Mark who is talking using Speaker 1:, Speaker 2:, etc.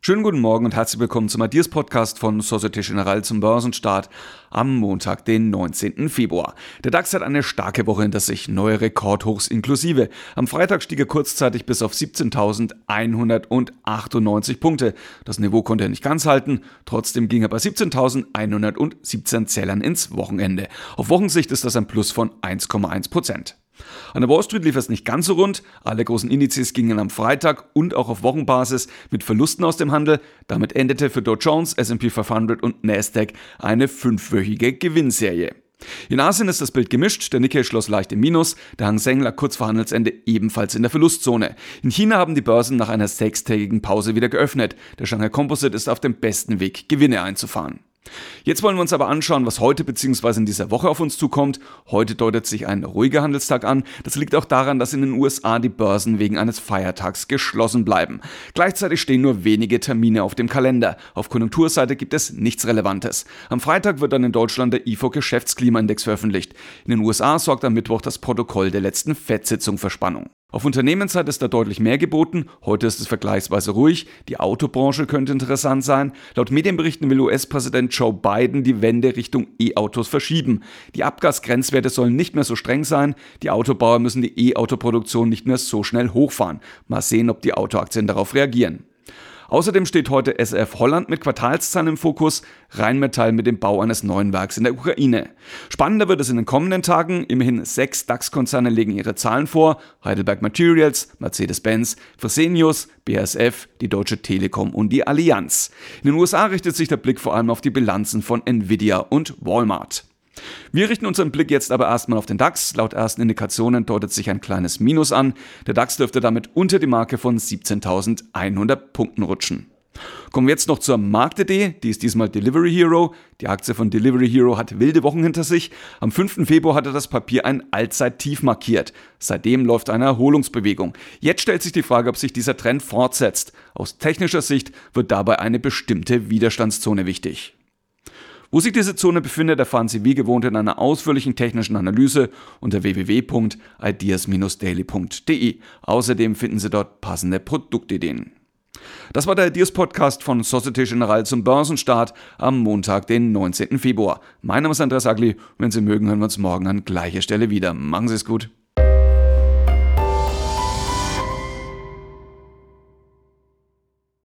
Speaker 1: Schönen guten Morgen und herzlich willkommen zum Adiers Podcast von Societe Generale zum Börsenstart am Montag, den 19. Februar. Der DAX hat eine starke Woche hinter sich, neue Rekordhochs inklusive. Am Freitag stieg er kurzzeitig bis auf 17.198 Punkte. Das Niveau konnte er nicht ganz halten, trotzdem ging er bei 17.117 Zählern ins Wochenende. Auf Wochensicht ist das ein Plus von 1,1 Prozent. An der Wall Street lief es nicht ganz so rund. Alle großen Indizes gingen am Freitag und auch auf Wochenbasis mit Verlusten aus dem Handel. Damit endete für Dow Jones, S&P 500 und Nasdaq eine fünfwöchige Gewinnserie. In Asien ist das Bild gemischt, der Nikkei schloss leicht im Minus, der Hang Seng lag kurz vor Handelsende ebenfalls in der Verlustzone. In China haben die Börsen nach einer sechstägigen Pause wieder geöffnet. Der Shanghai Composite ist auf dem besten Weg, Gewinne einzufahren. Jetzt wollen wir uns aber anschauen, was heute bzw. in dieser Woche auf uns zukommt. Heute deutet sich ein ruhiger Handelstag an. Das liegt auch daran, dass in den USA die Börsen wegen eines Feiertags geschlossen bleiben. Gleichzeitig stehen nur wenige Termine auf dem Kalender. Auf Konjunkturseite gibt es nichts Relevantes. Am Freitag wird dann in Deutschland der IFO Geschäftsklimaindex veröffentlicht. In den USA sorgt am Mittwoch das Protokoll der letzten FED-Sitzung für Spannung. Auf Unternehmensseite ist da deutlich mehr geboten. Heute ist es vergleichsweise ruhig. Die Autobranche könnte interessant sein. Laut Medienberichten will US-Präsident Joe Biden die Wende Richtung E-Autos verschieben. Die Abgasgrenzwerte sollen nicht mehr so streng sein. Die Autobauer müssen die E-Autoproduktion nicht mehr so schnell hochfahren. Mal sehen, ob die Autoaktien darauf reagieren. Außerdem steht heute SRF Holland mit Quartalszahlen im Fokus, Rheinmetall mit dem Bau eines neuen Werks in der Ukraine. Spannender wird es in den kommenden Tagen. Immerhin sechs DAX-Konzerne legen ihre Zahlen vor. Heidelberg Materials, Mercedes-Benz, Fresenius, BASF, die Deutsche Telekom und die Allianz. In den USA richtet sich der Blick vor allem auf die Bilanzen von Nvidia und Walmart. Wir richten unseren Blick jetzt aber erstmal auf den DAX. Laut ersten Indikationen deutet sich ein kleines Minus an. Der DAX dürfte damit unter die Marke von 17.100 Punkten rutschen. Kommen wir jetzt noch zur Marktidee, die ist diesmal Delivery Hero. Die Aktie von Delivery Hero hat wilde Wochen hinter sich. Am 5. Februar hatte das Papier ein Allzeittief markiert. Seitdem läuft eine Erholungsbewegung. Jetzt stellt sich die Frage, ob sich dieser Trend fortsetzt. Aus technischer Sicht wird dabei eine bestimmte Widerstandszone wichtig. Wo sich diese Zone befindet, erfahren Sie wie gewohnt in einer ausführlichen technischen Analyse unter www.ideas-daily.de. Außerdem finden Sie dort passende Produktideen. Das war der Ideas Podcast von Societe Generale zum Börsenstart am Montag, den 19. Februar. Mein Name ist Andreas Agli. Wenn Sie mögen, hören wir uns morgen an gleicher Stelle wieder. Machen Sie es gut.